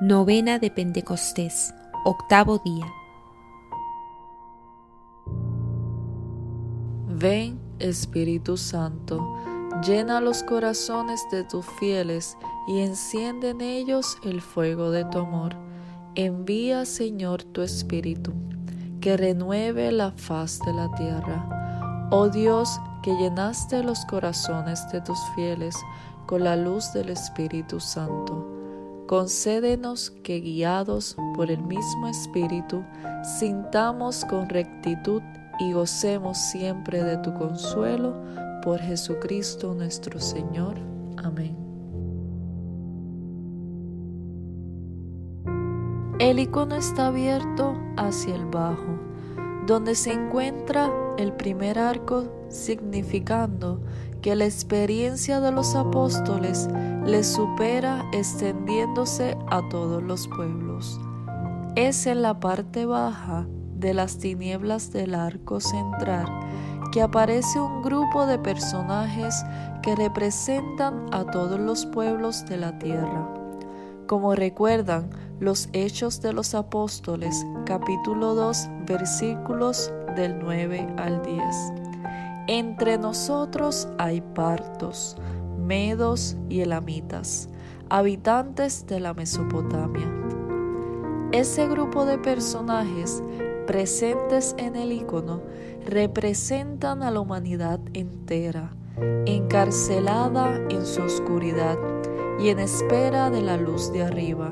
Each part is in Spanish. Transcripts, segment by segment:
Novena de Pentecostés, octavo día. Ven, Espíritu Santo, llena los corazones de tus fieles y enciende en ellos el fuego de tu amor. Envía, Señor, tu Espíritu, que renueve la faz de la tierra. Oh Dios, que llenaste los corazones de tus fieles con la luz del Espíritu Santo concédenos que guiados por el mismo Espíritu, sintamos con rectitud y gocemos siempre de tu consuelo por Jesucristo nuestro Señor. Amén. El icono está abierto hacia el bajo, donde se encuentra el primer arco significando que la experiencia de los apóstoles les supera extendiéndose a todos los pueblos. Es en la parte baja de las tinieblas del arco central que aparece un grupo de personajes que representan a todos los pueblos de la tierra. Como recuerdan los Hechos de los Apóstoles, capítulo 2, versículos del 9 al 10. Entre nosotros hay partos, medos y elamitas, habitantes de la Mesopotamia. Ese grupo de personajes presentes en el icono representan a la humanidad entera, encarcelada en su oscuridad y en espera de la luz de arriba,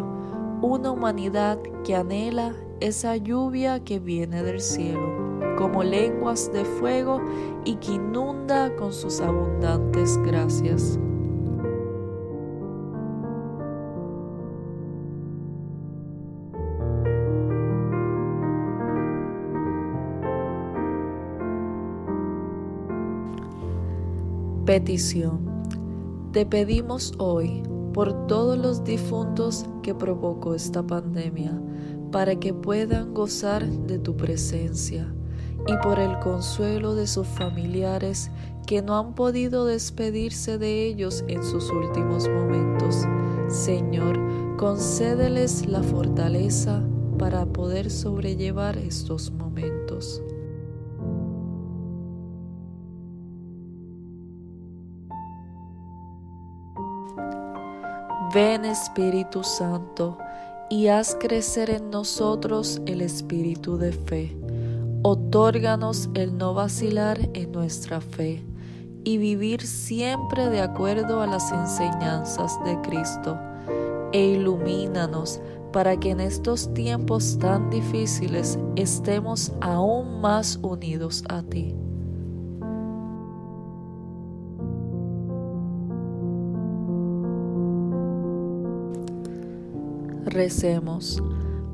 una humanidad que anhela esa lluvia que viene del cielo como lenguas de fuego y que inunda con sus abundantes gracias. Petición. Te pedimos hoy por todos los difuntos que provocó esta pandemia, para que puedan gozar de tu presencia y por el consuelo de sus familiares que no han podido despedirse de ellos en sus últimos momentos. Señor, concédeles la fortaleza para poder sobrellevar estos momentos. Ven Espíritu Santo y haz crecer en nosotros el espíritu de fe Otórganos el no vacilar en nuestra fe y vivir siempre de acuerdo a las enseñanzas de Cristo, e ilumínanos para que en estos tiempos tan difíciles estemos aún más unidos a ti. Recemos,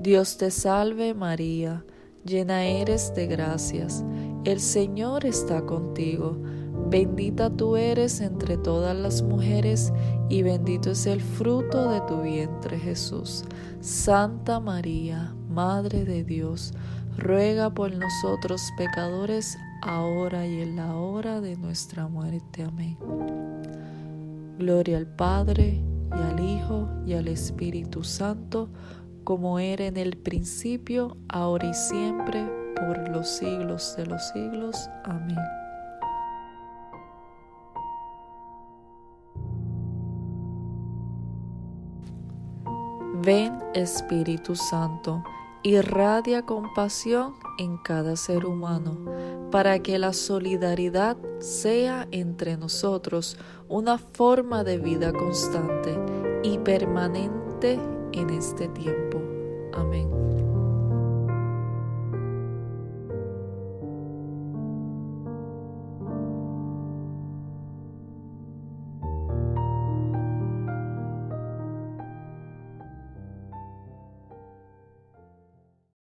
Dios te salve María, llena eres de gracias, el Señor está contigo, bendita tú eres entre todas las mujeres y bendito es el fruto de tu vientre Jesús. Santa María, Madre de Dios, ruega por nosotros pecadores, ahora y en la hora de nuestra muerte. Amén. Gloria al Padre, y al Hijo, y al Espíritu Santo, como era en el principio, ahora y siempre, por los siglos de los siglos. Amén. Ven Espíritu Santo, irradia compasión en cada ser humano, para que la solidaridad sea entre nosotros una forma de vida constante y permanente en este tiempo. Amén.